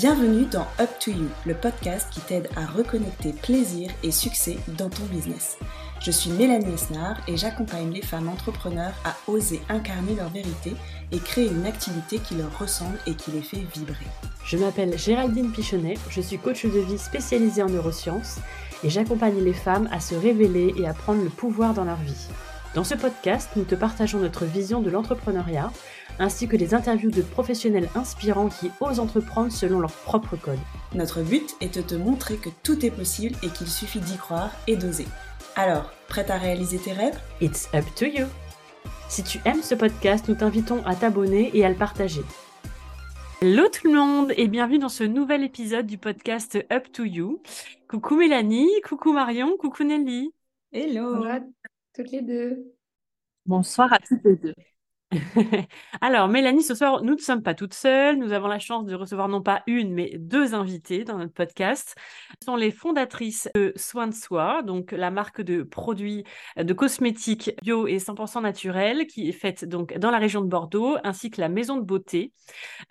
Bienvenue dans Up to You, le podcast qui t'aide à reconnecter plaisir et succès dans ton business. Je suis Mélanie Esnard et j'accompagne les femmes entrepreneurs à oser incarner leur vérité et créer une activité qui leur ressemble et qui les fait vibrer. Je m'appelle Géraldine Pichonnet, je suis coach de vie spécialisée en neurosciences et j'accompagne les femmes à se révéler et à prendre le pouvoir dans leur vie. Dans ce podcast, nous te partageons notre vision de l'entrepreneuriat ainsi que des interviews de professionnels inspirants qui osent entreprendre selon leur propre code. Notre but est de te montrer que tout est possible et qu'il suffit d'y croire et d'oser. Alors, prête à réaliser tes rêves? It's up to you Si tu aimes ce podcast, nous t'invitons à t'abonner et à le partager. Hello tout le monde et bienvenue dans ce nouvel épisode du podcast Up to You. Coucou Mélanie, coucou Marion, coucou Nelly. Hello Bonjour à toutes les deux. Bonsoir à toutes les deux. Alors, Mélanie, ce soir, nous ne sommes pas toutes seules. Nous avons la chance de recevoir non pas une, mais deux invités dans notre podcast. Ce sont les fondatrices de Soin de Soi, donc la marque de produits de cosmétiques bio et 100% naturels qui est faite donc dans la région de Bordeaux, ainsi que la maison de beauté.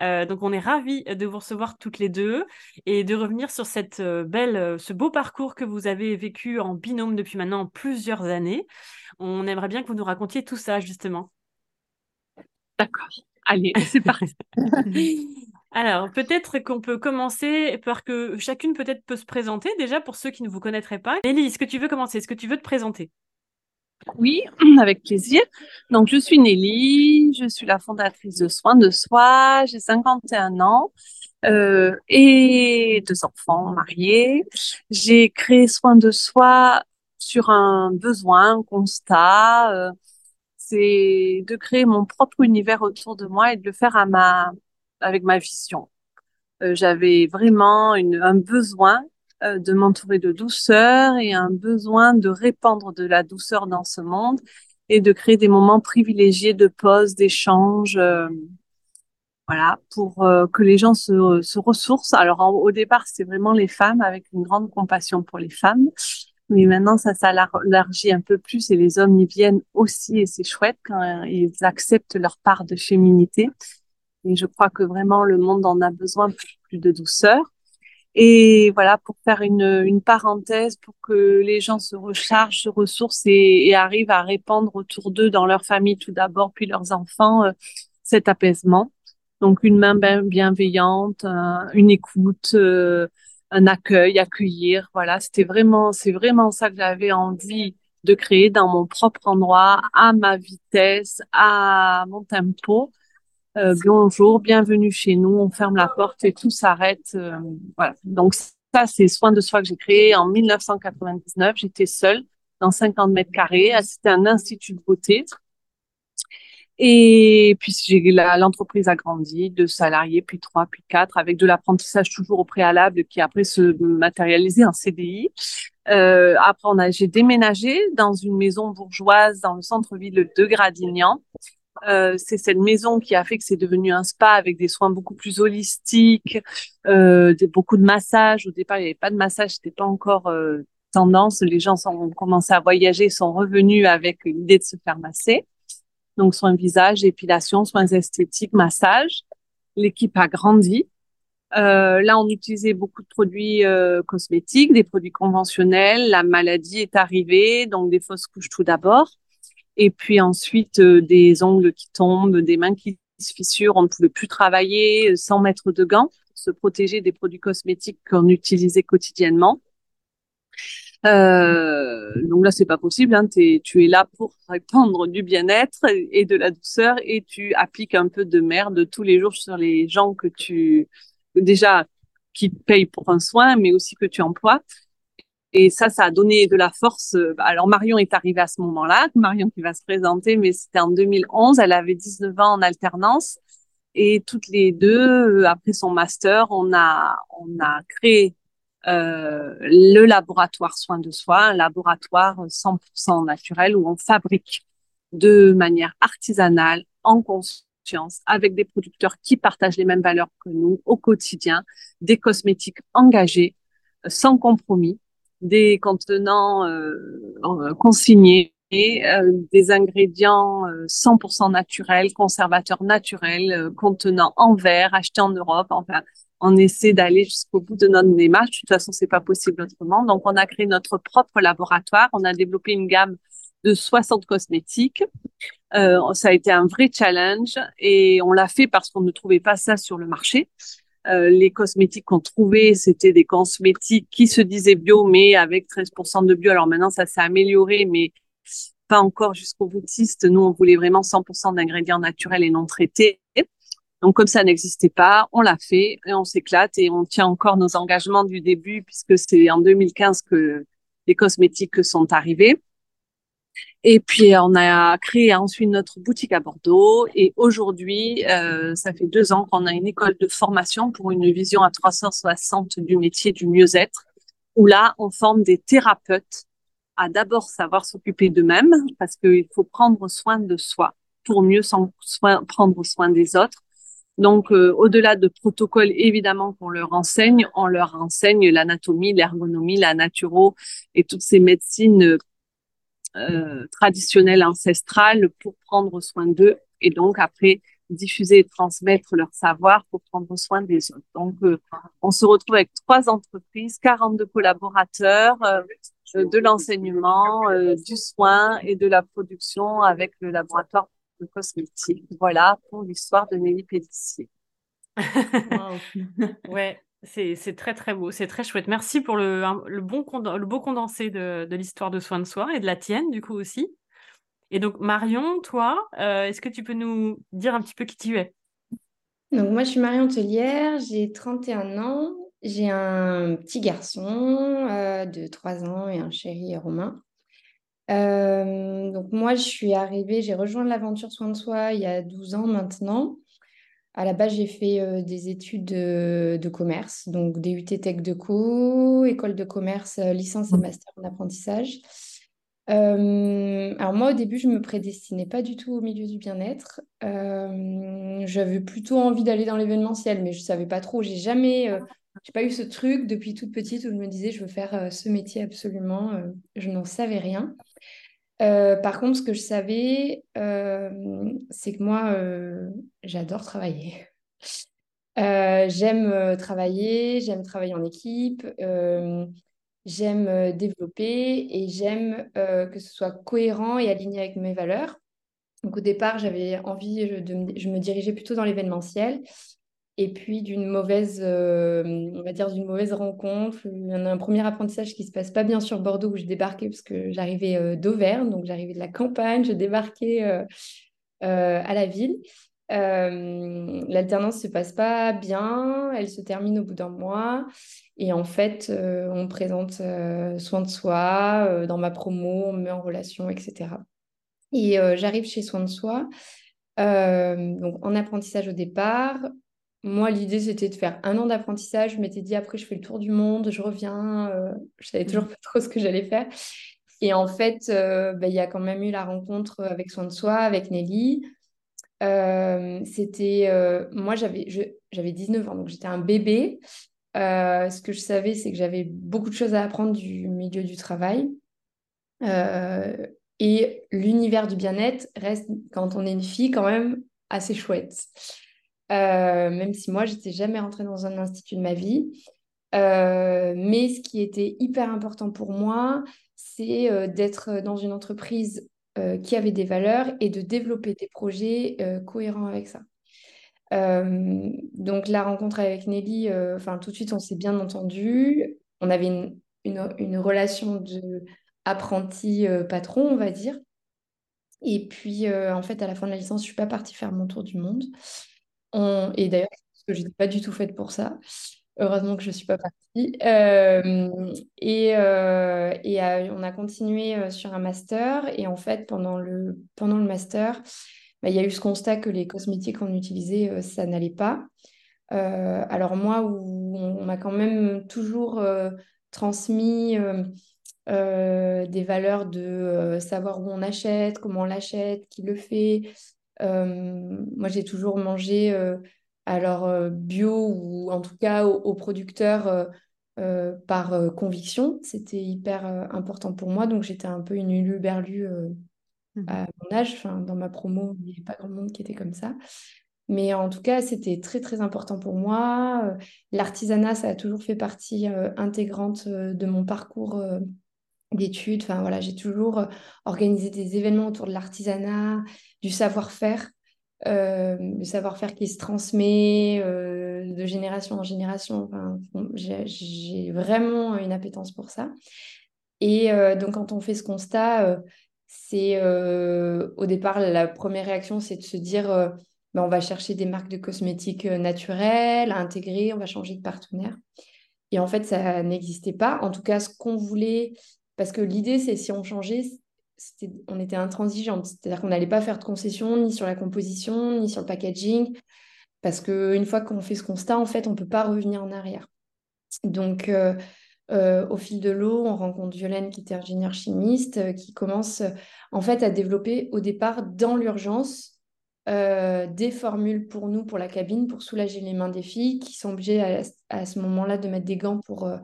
Euh, donc, on est ravis de vous recevoir toutes les deux et de revenir sur cette euh, belle, euh, ce beau parcours que vous avez vécu en binôme depuis maintenant plusieurs années. On aimerait bien que vous nous racontiez tout ça, justement. D'accord. Allez, c'est parti. Alors, peut-être qu'on peut commencer par que chacune peut-être peut se présenter déjà pour ceux qui ne vous connaîtraient pas. Nelly, est-ce que tu veux commencer? Est-ce que tu veux te présenter? Oui, avec plaisir. Donc, je suis Nelly, je suis la fondatrice de Soins de Soi, j'ai 51 ans euh, et deux enfants mariés. J'ai créé Soins de Soi sur un besoin, un constat. Euh, c'est de créer mon propre univers autour de moi et de le faire à ma, avec ma vision. Euh, j'avais vraiment une, un besoin euh, de m'entourer de douceur et un besoin de répandre de la douceur dans ce monde et de créer des moments privilégiés de pause, d'échange, euh, voilà, pour que les gens se, se ressourcent. Alors au départ, c'est vraiment les femmes avec une grande compassion pour les femmes. Mais maintenant, ça s'élargit un peu plus et les hommes y viennent aussi et c'est chouette quand ils acceptent leur part de féminité. Et je crois que vraiment le monde en a besoin plus, de douceur. Et voilà, pour faire une, parenthèse, pour que les gens se rechargent, se ressourcent et, arrivent à répandre autour d'eux, dans leur famille tout d'abord, puis leurs enfants, euh, cet apaisement. Donc une main bienveillante, une écoute, euh, un accueil, accueillir. Voilà, c'était vraiment, c'est vraiment ça que j'avais envie de créer dans mon propre endroit, à ma vitesse, à mon tempo. Euh, bonjour, bienvenue chez nous. On ferme la porte et tout s'arrête. Euh, voilà. Donc ça, c'est soin de soi que j'ai créé en 1999. J'étais seule dans 50 mètres carrés. C'était un institut de beauté. Et puis l'entreprise a grandi, deux salariés, puis trois, puis quatre, avec de l'apprentissage toujours au préalable qui après se matérialisait en CDI. Euh, après, on a, j'ai déménagé dans une maison bourgeoise dans le centre-ville de Gradignan. Euh, c'est cette maison qui a fait que c'est devenu un spa avec des soins beaucoup plus holistiques, euh, des, beaucoup de massages. Au départ, il n'y avait pas de massage, c'était pas encore euh, tendance. Les gens ont commencé à voyager, sont revenus avec l'idée de se faire masser donc soins visage, épilation, soins esthétiques, massage. L'équipe a grandi. Euh, là, on utilisait beaucoup de produits euh, cosmétiques, des produits conventionnels. La maladie est arrivée, donc des fausses couches tout d'abord. Et puis ensuite, euh, des ongles qui tombent, des mains qui se fissurent. On ne pouvait plus travailler sans mettre de gants, se protéger des produits cosmétiques qu'on utilisait quotidiennement. Euh, donc là, c'est pas possible. Hein, tu es là pour répandre du bien-être et de la douceur et tu appliques un peu de merde tous les jours sur les gens que tu déjà qui payent pour un soin, mais aussi que tu emploies. Et ça, ça a donné de la force. Alors Marion est arrivée à ce moment-là, Marion qui va se présenter, mais c'était en 2011. Elle avait 19 ans en alternance. Et toutes les deux, après son master, on a, on a créé euh, le laboratoire soins de soi, un laboratoire 100% naturel où on fabrique de manière artisanale, en conscience, avec des producteurs qui partagent les mêmes valeurs que nous au quotidien, des cosmétiques engagés, sans compromis, des contenants euh, consignés des ingrédients 100% naturels, conservateurs naturels, contenant en verre, achetés en Europe. Enfin, on essaie d'aller jusqu'au bout de notre démarche. De toute façon, c'est pas possible autrement. Donc, on a créé notre propre laboratoire. On a développé une gamme de 60 cosmétiques. Euh, ça a été un vrai challenge et on l'a fait parce qu'on ne trouvait pas ça sur le marché. Euh, les cosmétiques qu'on trouvait, c'était des cosmétiques qui se disaient bio, mais avec 13% de bio. Alors maintenant, ça s'est amélioré, mais pas encore jusqu'au boutiste. Nous, on voulait vraiment 100% d'ingrédients naturels et non traités. Donc comme ça n'existait pas, on l'a fait et on s'éclate et on tient encore nos engagements du début puisque c'est en 2015 que les cosmétiques sont arrivés. Et puis on a créé ensuite notre boutique à Bordeaux et aujourd'hui, euh, ça fait deux ans qu'on a une école de formation pour une vision à 360 du métier du mieux-être où là on forme des thérapeutes à d'abord savoir s'occuper d'eux-mêmes parce qu'il faut prendre soin de soi pour mieux prendre soin des autres donc, euh, au-delà de protocoles, évidemment, qu'on leur enseigne, on leur enseigne l'anatomie, l'ergonomie, la naturo et toutes ces médecines euh, traditionnelles, ancestrales pour prendre soin d'eux et donc après diffuser et transmettre leur savoir pour prendre soin des autres. Donc, euh, on se retrouve avec trois entreprises, 42 collaborateurs, de l'enseignement, du soin et de la production avec le laboratoire cosmétique. Voilà pour l'histoire de Nelly Pédissier. ouais, c'est très très beau, c'est très chouette. Merci pour le, le, bon, le beau condensé de, de l'histoire de soin de soi et de la tienne du coup aussi. Et donc Marion, toi, euh, est-ce que tu peux nous dire un petit peu qui tu es? Donc moi je suis Marion Tellière, j'ai 31 ans, j'ai un petit garçon euh, de 3 ans et un chéri romain. Euh, donc moi, je suis arrivée, j'ai rejoint l'aventure soin de soi il y a 12 ans maintenant. À la base, j'ai fait euh, des études de, commerce, donc DUT Tech de Co, école de commerce, euh, licence et master en apprentissage. alors moi, au début, je me prédestinais pas du tout au milieu du bien-être. J'avais plutôt envie d'aller dans l'événementiel, mais je savais pas trop. J'ai jamais, j'ai pas eu ce truc depuis toute petite où je me disais je veux faire ce métier absolument. je n'en savais rien. Euh, par contre, ce que je savais, euh, c'est que moi, euh, j'adore travailler. j'aime travailler, j'aime travailler en équipe, j'aime développer et j'aime que ce soit cohérent et aligné avec mes valeurs. Donc au départ, j'avais envie de je me dirigeais plutôt dans l'événementiel et puis d'une mauvaise, euh, on va dire d'une mauvaise rencontre. Un premier apprentissage qui se passe pas bien sur Bordeaux où je débarquais parce que j'arrivais euh, d'Auvergne, donc j'arrivais de la campagne, je débarquais euh, à la ville. L'alternance se passe pas bien, elle se termine au bout d'un mois et en fait on présente soin de soi dans ma promo, on me met en relation, etc. Et j'arrive chez soin de soi. donc en apprentissage au départ, moi, l'idée, c'était de faire un an d'apprentissage. Je m'étais dit, après, je fais le tour du monde, je reviens. Euh, je savais toujours mmh. pas trop ce que j'allais faire. Et en fait, euh, bah, il y a quand même eu la rencontre avec Soin de Soi, avec Nelly. Euh, c'était, moi, j'avais, j'avais 19 ans, donc j'étais un bébé. ce que je savais, c'est que j'avais beaucoup de choses à apprendre du milieu du travail. et l'univers du bien-être reste, quand on est une fille, quand même assez chouette. Euh, même si moi, j'étais jamais rentrée dans un institut de ma vie. Euh, mais ce qui était hyper important pour moi, c'est euh, d'être dans une entreprise qui avait des valeurs et de développer des projets cohérents avec ça. donc la rencontre avec Nelly, enfin tout de suite on s'est bien entendu. On avait une, une, une relation de apprenti patron, on va dire. Et puis en fait à la fin de la licence, je suis pas partie faire mon tour du monde. Et d'ailleurs, je n'étais pas du tout faite pour ça. Heureusement que je ne suis pas partie. Euh, et, euh, et euh, on a continué sur un master. Et en fait, pendant le, pendant le master, bah, il y a eu ce constat que les cosmétiques qu'on utilisait, ça n'allait pas. alors moi, où on, m'a quand même toujours transmis des valeurs de savoir où on achète, comment on l'achète, qui le fait, moi, j'ai toujours mangé euh, alors euh, bio ou en tout cas aux, producteurs par conviction. C'était hyper important pour moi. Donc, j'étais un peu une uluberlue mmh à mon âge. Enfin, dans ma promo, il n'y avait pas grand monde qui était comme ça. Mais en tout cas, c'était très, très important pour moi. L'artisanat, ça a toujours fait partie intégrante de mon parcours d'études. Enfin, voilà, j'ai toujours organisé des événements autour de l'artisanat, du savoir-faire. le savoir-faire qui se transmet de génération en génération. Enfin, j'ai vraiment une appétence pour ça. Et donc, quand on fait ce constat, c'est au départ, la première réaction, c'est de se dire ben, on va chercher des marques de cosmétiques euh, naturelles à intégrer, on va changer de partenaire. Et en fait, ça n'existait pas. En tout cas, ce qu'on voulait, parce que l'idée, c'est si on changeait, on était intransigeante. C'est-à-dire qu'on n'allait pas faire de concessions ni sur la composition, ni sur le packaging, parce qu'une fois qu'on fait ce constat, en fait, on ne peut pas revenir en arrière. Donc, euh, euh, au fil de l'eau, on rencontre Violaine, qui est ingénieure chimiste, qui commence en fait à développer au départ dans l'urgence euh, des formules pour nous, pour la cabine, pour soulager les mains des filles qui sont obligées à, ce moment-là de mettre des gants pour, euh,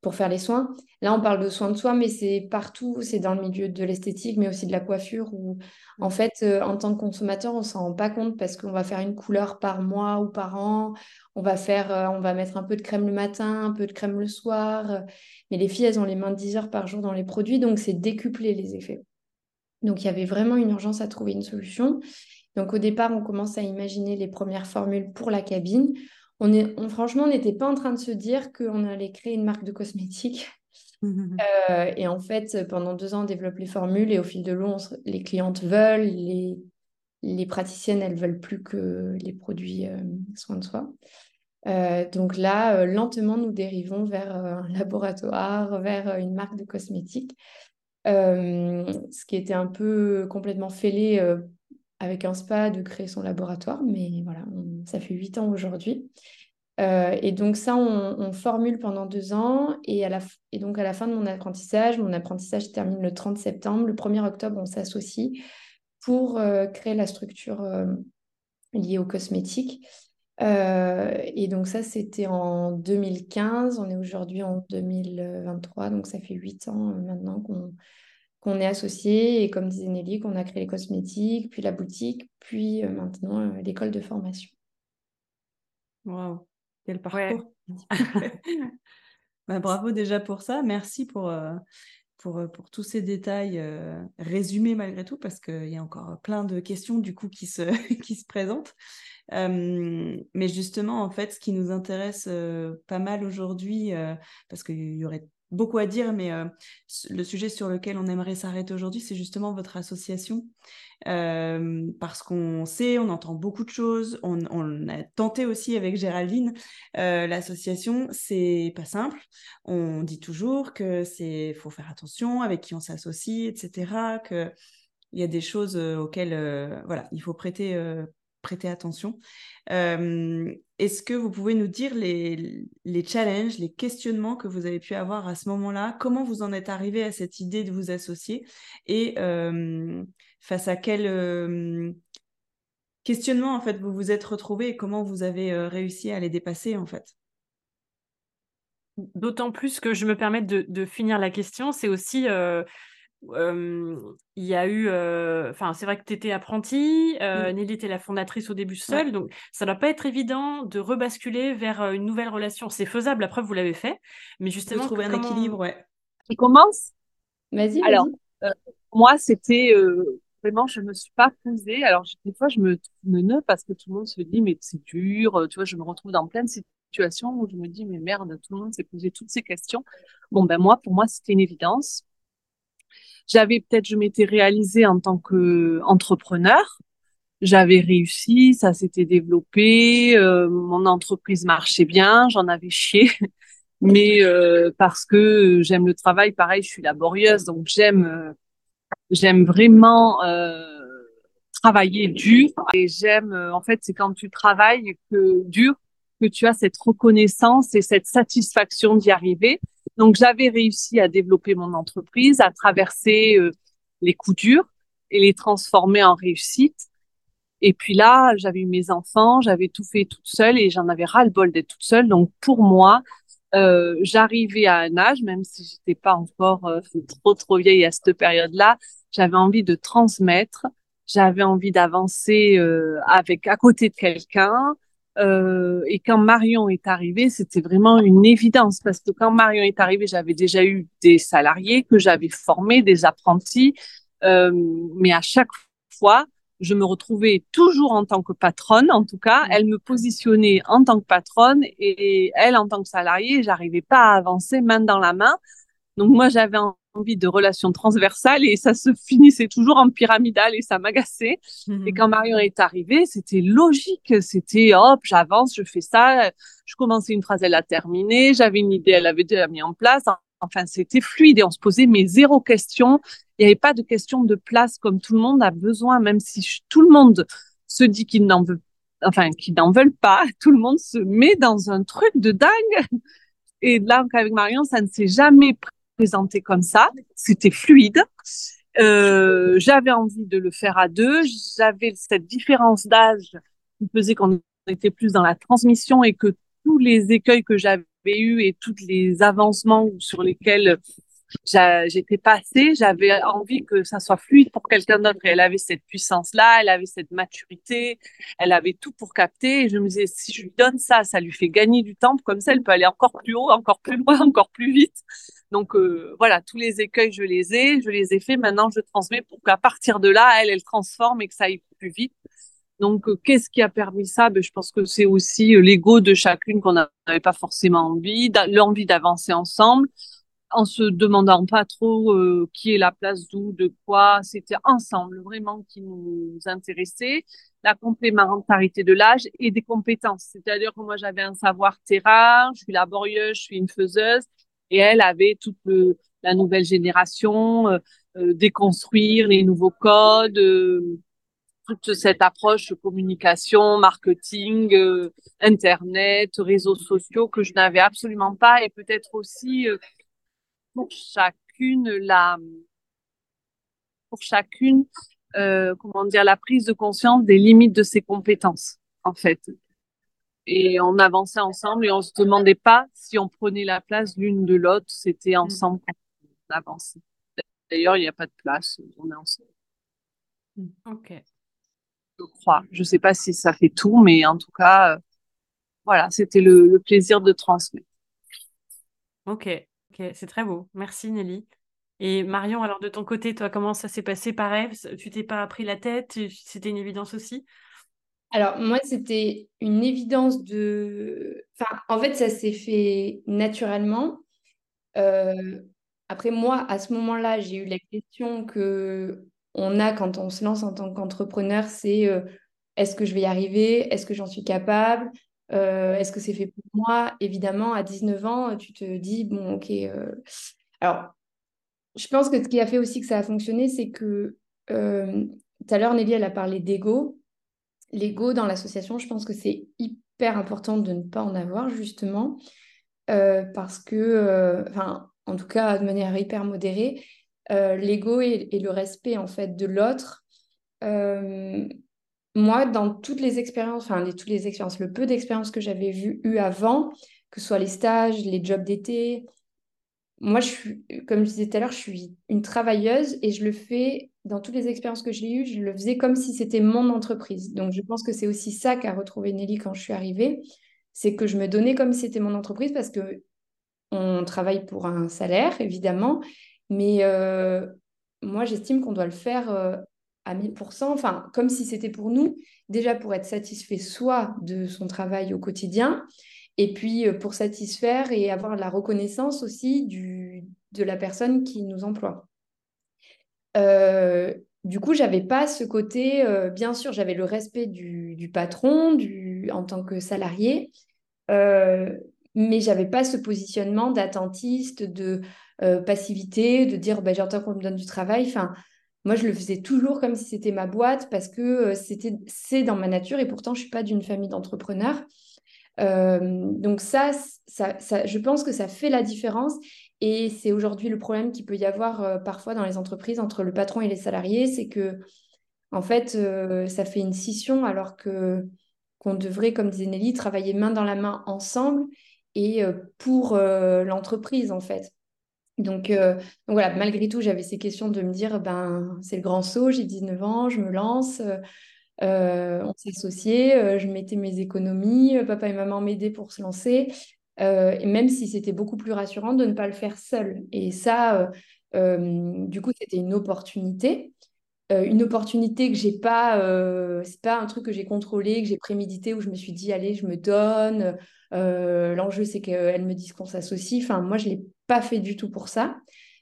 pour faire les soins. Là, on parle de soins de soi, mais c'est partout, c'est dans le milieu de l'esthétique, mais aussi de la coiffure, où en mmh. fait, euh, en tant que consommateur, on s'en rend pas compte parce qu'on va faire une couleur par mois ou par an, on va, faire, on va mettre un peu de crème le matin, un peu de crème le soir, mais les filles, elles ont les mains 10 heures par jour dans les produits, donc c'est décupler les effets. Donc il y avait vraiment une urgence à trouver une solution. Donc au départ, on commence à imaginer les premières formules pour la cabine. On est, franchement, on n'était pas en train de se dire qu'on allait créer une marque de cosmétiques. Euh, et en fait, pendant deux ans, on développe les formules et au fil de l'eau, les clientes veulent, les, les praticiennes, elles veulent plus que les produits euh, soins de soi. Euh, donc là, lentement, nous dérivons vers un laboratoire, vers une marque de cosmétiques, ce qui était un peu complètement fêlé avec un spa de créer son laboratoire, mais voilà, ça fait huit ans aujourd'hui. Euh, et donc ça, on, formule pendant deux ans. Et, donc à la fin de mon apprentissage, mon apprentissage se termine le 30 septembre. Le 1er octobre, on s'associe pour euh, créer la structure euh, liée aux cosmétiques. et donc ça, c'était en 2015. On est aujourd'hui en 2023, donc ça fait huit ans maintenant qu'on qu'on est associé et comme disait Nelly, qu'on a créé les cosmétiques, puis la boutique, puis euh, maintenant euh, l'école de formation. Waouh, quel parcours bah, Bravo déjà pour ça, merci pour, euh, pour, pour tous ces détails résumés malgré tout, parce qu'il y a encore plein de questions du coup qui se, qui se présentent. mais justement, en fait, ce qui nous intéresse pas mal aujourd'hui, parce qu'il y aurait beaucoup à dire, mais euh, le sujet sur lequel on aimerait s'arrêter aujourd'hui, c'est justement votre association. Euh, parce qu'on sait, on entend beaucoup de choses, on, a tenté aussi avec Géraldine. Euh, l'association, c'est pas simple. On dit toujours que c'est faut faire attention avec qui on s'associe, etc. Que il y a des choses auxquelles voilà, il faut prêter prêter attention. Est-ce que vous pouvez nous dire les, challenges, les questionnements que vous avez pu avoir à ce moment-là? Comment vous en êtes arrivé à cette idée de vous associer? Et face à quel questionnement en fait vous vous êtes retrouvé et comment vous avez réussi à les dépasser en fait? D'autant plus que je me permets de finir la question, c'est aussi il y a eu, enfin, c'est vrai que tu étais apprentie, euh, mmh. Nelly était la fondatrice au début seule, donc ça ne doit pas être évident de rebasculer vers une nouvelle relation. C'est faisable, la preuve, vous l'avez fait, mais justement, trouver un équilibre, ouais. Qui commence Vas-y. Alors, moi, c'était vraiment, je me suis pas posée. Alors, des fois, je me trouve parce que tout le monde se dit, mais c'est dur. Tu vois, je me retrouve dans plein de situations où je me dis, mais merde, tout le monde s'est posé toutes ces questions. Bon, ben moi, pour moi, c'était une évidence j'avais peut-être, je m'étais réalisée en tant que entrepreneur. J'avais réussi, ça s'était développé, euh, mon entreprise marchait bien, j'en avais chié, mais euh, parce que j'aime le travail, pareil, je suis laborieuse, donc j'aime, euh, j'aime vraiment travailler dur et j'aime, en fait, c'est quand tu travailles que dur que tu as cette reconnaissance et cette satisfaction d'y arriver. Donc j'avais réussi à développer mon entreprise, à traverser euh, les coups durs et les transformer en réussite. Et puis là, j'avais eu mes enfants, j'avais tout fait toute seule et j'en avais ras le bol d'être toute seule. Donc pour moi, euh, j'arrivais à un âge, même si j'étais pas encore euh, trop trop vieille à cette période-là, j'avais envie de transmettre, j'avais envie d'avancer avec à côté de quelqu'un. Euh, et quand Marion est arrivée, c'était vraiment une évidence parce que quand Marion est arrivée, j'avais déjà eu des salariés que j'avais formés, des apprentis, euh, mais à chaque fois, je me retrouvais toujours en tant que patronne, en tout cas, elle me positionnait en tant que patronne et elle en tant que salariée, j'arrivais pas à avancer main dans la main. Donc moi, j'avais envie de relations transversales et ça se finissait toujours en pyramidal et ça m'agaçait. Mmh. Et quand Marion est arrivée, c'était logique. C'était hop, j'avance, je fais ça. Je commençais une phrase, elle a terminé. J'avais une idée, elle avait déjà mis en place. Enfin, c'était fluide et on se posait mais zéro question. Il n'y avait pas de question de place comme tout le monde a besoin, même si tout le monde se dit qu'il n'en veut, enfin, qu'ils n'en veulent pas. Tout le monde se met dans un truc de dingue. Et là, avec Marion, ça ne s'est jamais présenté comme ça. C'était fluide. Euh, j'avais envie de le faire à deux. J'avais cette différence d'âge qui faisait qu'on était plus dans la transmission et que tous les écueils que j'avais eus et tous les avancements sur lesquels j'étais passée, j'avais envie que ça soit fluide pour quelqu'un d'autre. Et elle avait cette puissance-là, elle avait cette maturité, elle avait tout pour capter. Et je me disais, si je lui donne ça, ça lui fait gagner du temps. Comme ça, elle peut aller encore plus haut, encore plus loin, encore plus vite. Donc euh, voilà, tous les écueils, je les ai, je les ai faits. Maintenant, je transmets pour qu'à partir de là, elle, elle transforme et que ça aille plus vite. Donc, euh, qu'est-ce qui a permis ça? Ben, Je pense que c'est aussi euh, l'ego de chacune qu'on n'avait pas forcément envie, l'envie d'avancer ensemble en se demandant pas trop euh, qui est la place d'où, de quoi. C'était ensemble vraiment qui nous intéressait. La complémentarité de l'âge et des compétences. C'est-à-dire que moi, j'avais un savoir terrain, je suis laborieuse, je suis une faiseuse, et elle avait toute la nouvelle génération, euh, euh, déconstruire les nouveaux codes, toute cette approche communication, marketing, internet, réseaux sociaux que je n'avais absolument pas, et peut-être aussi pour chacune la pour chacune euh, comment dire la prise de conscience des limites de ses compétences en fait et on avançait ensemble et on se demandait pas si on prenait la place l'une de l'autre. C'était mm. ensemble qu'on avançait. D'ailleurs il n'y a pas de place on est ensemble. Mm. ok. Je crois. Je sais pas si ça fait tout mais en tout cas euh, voilà c'était le, le plaisir de transmettre. Ok. C'est très beau. Merci Nelly. Et Marion, alors de ton côté, toi, comment ça s'est passé Pareil, tu t'es pas pris la tête? C'était une évidence aussi? Alors moi, c'était une évidence de... En fait, ça s'est fait naturellement. Euh, après, moi, à ce moment-là, j'ai eu la question que on a quand on se lance en tant qu'entrepreneur, c'est euh, est-ce que je vais y arriver? Est-ce que j'en suis capable? Euh, est-ce que c'est fait pour moi? Évidemment, à 19 ans, tu te dis, bon, ok. Alors, je pense que ce qui a fait aussi que ça a fonctionné, c'est que tout à l'heure, Nelly, elle a parlé d'ego. L'ego dans l'association, je pense que c'est hyper important de ne pas en avoir, justement, parce que, enfin, en tout cas, de manière hyper modérée, l'ego et, le respect, en fait, de l'autre moi, dans toutes les expériences, enfin, les expériences, le peu d'expériences que j'avais vu, eu avant, que ce soit les stages, les jobs d'été, moi, je suis, comme je disais tout à l'heure, je suis une travailleuse et je le fais dans toutes les expériences que j'ai eues, je le faisais comme si c'était mon entreprise. Donc, je pense que c'est aussi ça qu'a retrouvé Nelly quand je suis arrivée, c'est que je me donnais comme si c'était mon entreprise parce que on travaille pour un salaire, évidemment, mais euh, moi, j'estime qu'on doit le faire euh, à 1000%, enfin, comme si c'était pour nous, déjà pour être satisfait soit de son travail au quotidien, et puis euh, pour satisfaire et avoir la reconnaissance aussi de la personne qui nous emploie. Euh, du coup, j'avais pas ce côté, euh, bien sûr, j'avais le respect du, patron du, en tant que salarié, mais j'avais pas ce positionnement d'attentiste, de passivité, de dire bah, j'entends qu'on me donne du travail. Enfin, moi, je le faisais toujours comme si c'était ma boîte parce que euh, c'était c'est dans ma nature et pourtant, je suis pas d'une famille d'entrepreneurs. Euh, donc ça, ça, je pense que ça fait la différence et c'est aujourd'hui le problème qu'il peut y avoir euh, parfois dans les entreprises entre le patron et les salariés, c'est que en fait, ça fait une scission alors que qu'on devrait, comme disait Nelly, travailler main dans la main ensemble et pour l'entreprise, en fait. Donc, donc, voilà, malgré tout, j'avais ces questions de me dire, ben, c'est le grand saut, j'ai 19 ans, je me lance, on s'est associés, je mettais mes économies, papa et maman m'aidaient pour se lancer, et même si c'était beaucoup plus rassurant de ne pas le faire seul. Et ça, du coup, c'était une opportunité. Euh, une opportunité que j'ai pas, euh, c'est pas un truc que j'ai contrôlé, que j'ai prémédité, où je me suis dit, allez, je me donne. Euh, l'enjeu, c'est qu'elle me dise qu'on s'associe. Enfin, moi, je l'ai pas fait du tout pour ça.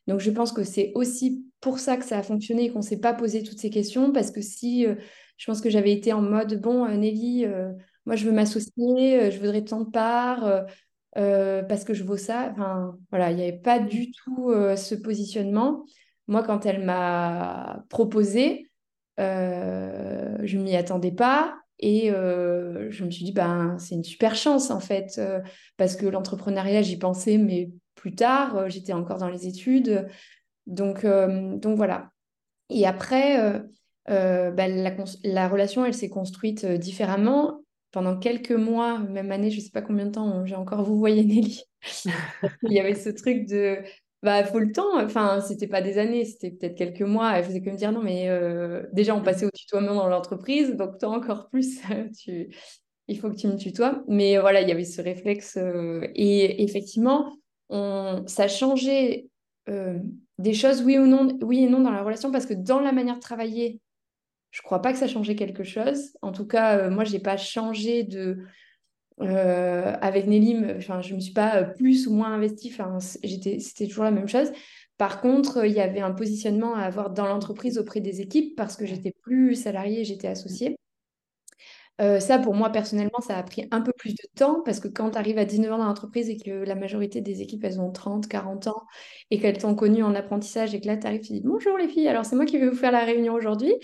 Donc, je pense que c'est aussi pour ça que ça a fonctionné et qu'on s'est pas posé toutes ces questions, parce que si je pense que j'avais été en mode, bon, Nelly, moi, je veux m'associer, je voudrais tant de parts. parce que je vaux ça. Enfin, voilà, il n'y avait pas du tout ce positionnement. Moi, quand elle m'a proposé, euh, je ne m'y attendais pas. Et euh, je me suis dit, ben, c'est une super chance en fait, euh, parce que l'entrepreneuriat, j'y pensais, mais plus tard, j'étais encore dans les études. Donc, donc voilà. Et après, ben, la, la, relation, elle s'est construite différemment. Pendant quelques mois, même année, je ne sais pas combien de temps, j'ai encore vous voyez Nelly. Il y avait ce truc de bah, faut le temps. Enfin, c'était pas des années, c'était peut-être quelques mois. Elle faisait que me dire non, mais euh, déjà, on passait au tutoiement dans l'entreprise, donc toi encore plus, tu... il faut que tu me tutoies. Mais voilà, il y avait ce réflexe. Euh, et effectivement, on... ça a changé euh, des choses, oui ou non, oui et non, dans la relation, parce que dans la manière de travailler, je crois pas que ça changeait quelque chose. En tout cas, moi, j'ai pas changé de euh, avec Nelly, enfin, je me suis pas plus ou moins investie, c'était toujours la même chose. Par contre, il y avait un positionnement à avoir dans l'entreprise auprès des équipes parce que j'étais plus salariée, j'étais associée. Euh, ça, pour moi, personnellement, ça a pris un peu plus de temps parce que quand tu arrives à 19 ans dans l'entreprise et que la majorité des équipes, elles ont 30, 40 ans et qu'elles t'ont connu en apprentissage et que là, tu arrives, tu dis bonjour les filles, alors c'est moi qui vais vous faire la réunion aujourd'hui.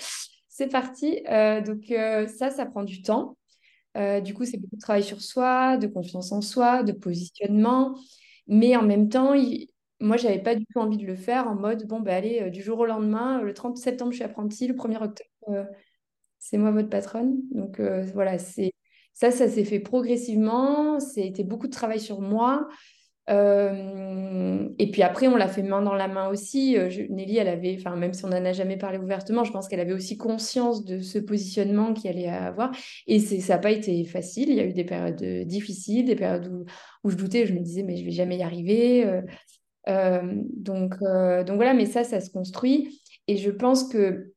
C'est parti. Euh, donc, ça, ça prend du temps. Euh, du coup, c'est beaucoup de travail sur soi, de confiance en soi, de positionnement. Mais en même temps, moi, je n'avais pas du tout envie de le faire en mode, bon, bah, allez, euh, du jour au lendemain, le 30 septembre, je suis apprentie, le 1er octobre, euh, c'est moi votre patronne. Donc voilà, ça, ça s'est fait progressivement. C'était beaucoup de travail sur moi. Euh, et puis après, on l'a fait main dans la main aussi. Euh, Nelly, elle avait, enfin, même si on n'en a jamais parlé ouvertement, je pense qu'elle avait aussi conscience de ce positionnement qu'il allait avoir. Et ça n'a pas été facile. Il y a eu des périodes euh, difficiles, des périodes où, je doutais, je me disais, mais je vais jamais y arriver. donc, donc voilà, mais ça, ça se construit. Et je pense que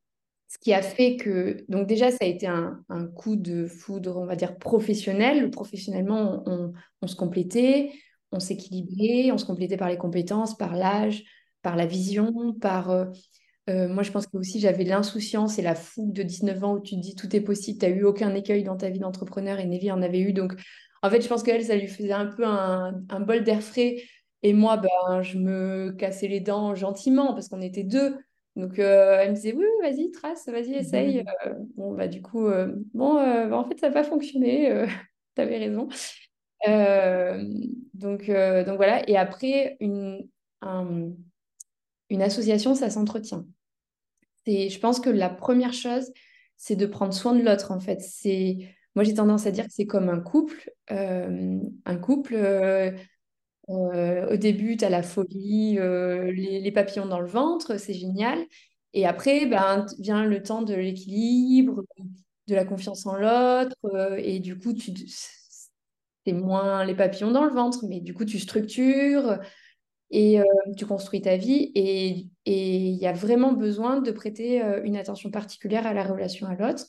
ce qui a fait que, donc déjà, ça a été un, coup de foudre, on va dire, professionnel. Professionnellement, on, on se complétait on s'équilibrait, on se complétait par les compétences, par l'âge, par la vision, par... Euh, euh, moi, je pense que aussi j'avais l'insouciance et la fougue de 19 ans où tu te dis tout est possible, tu n'as eu aucun écueil dans ta vie d'entrepreneur et Nelly en avait eu. Donc, en fait, je pense qu'elle, ça lui faisait un peu un, bol d'air frais. Et moi, ben, je me cassais les dents gentiment parce qu'on était deux. Donc, euh, elle me disait, oui, vas-y, trace, vas-y, essaye. Mmh. bon, bah, du coup, bon, bah, en fait, ça n'a pas fonctionné. tu avais raison. Euh, donc, euh, donc voilà. Et après, une, une association, ça s'entretient. Je pense que la première chose, c'est de prendre soin de l'autre, en fait. C'est, moi, j'ai tendance à dire que c'est comme un couple. Euh, un couple, au début, tu as la folie, les, les, papillons dans le ventre, c'est génial. Et après, ben, vient le temps de l'équilibre, de la confiance en l'autre. et du coup, tu, moins les papillons dans le ventre, mais du coup, tu structures et euh, tu construis ta vie. Et il y a vraiment besoin de prêter euh, une attention particulière à la relation à l'autre.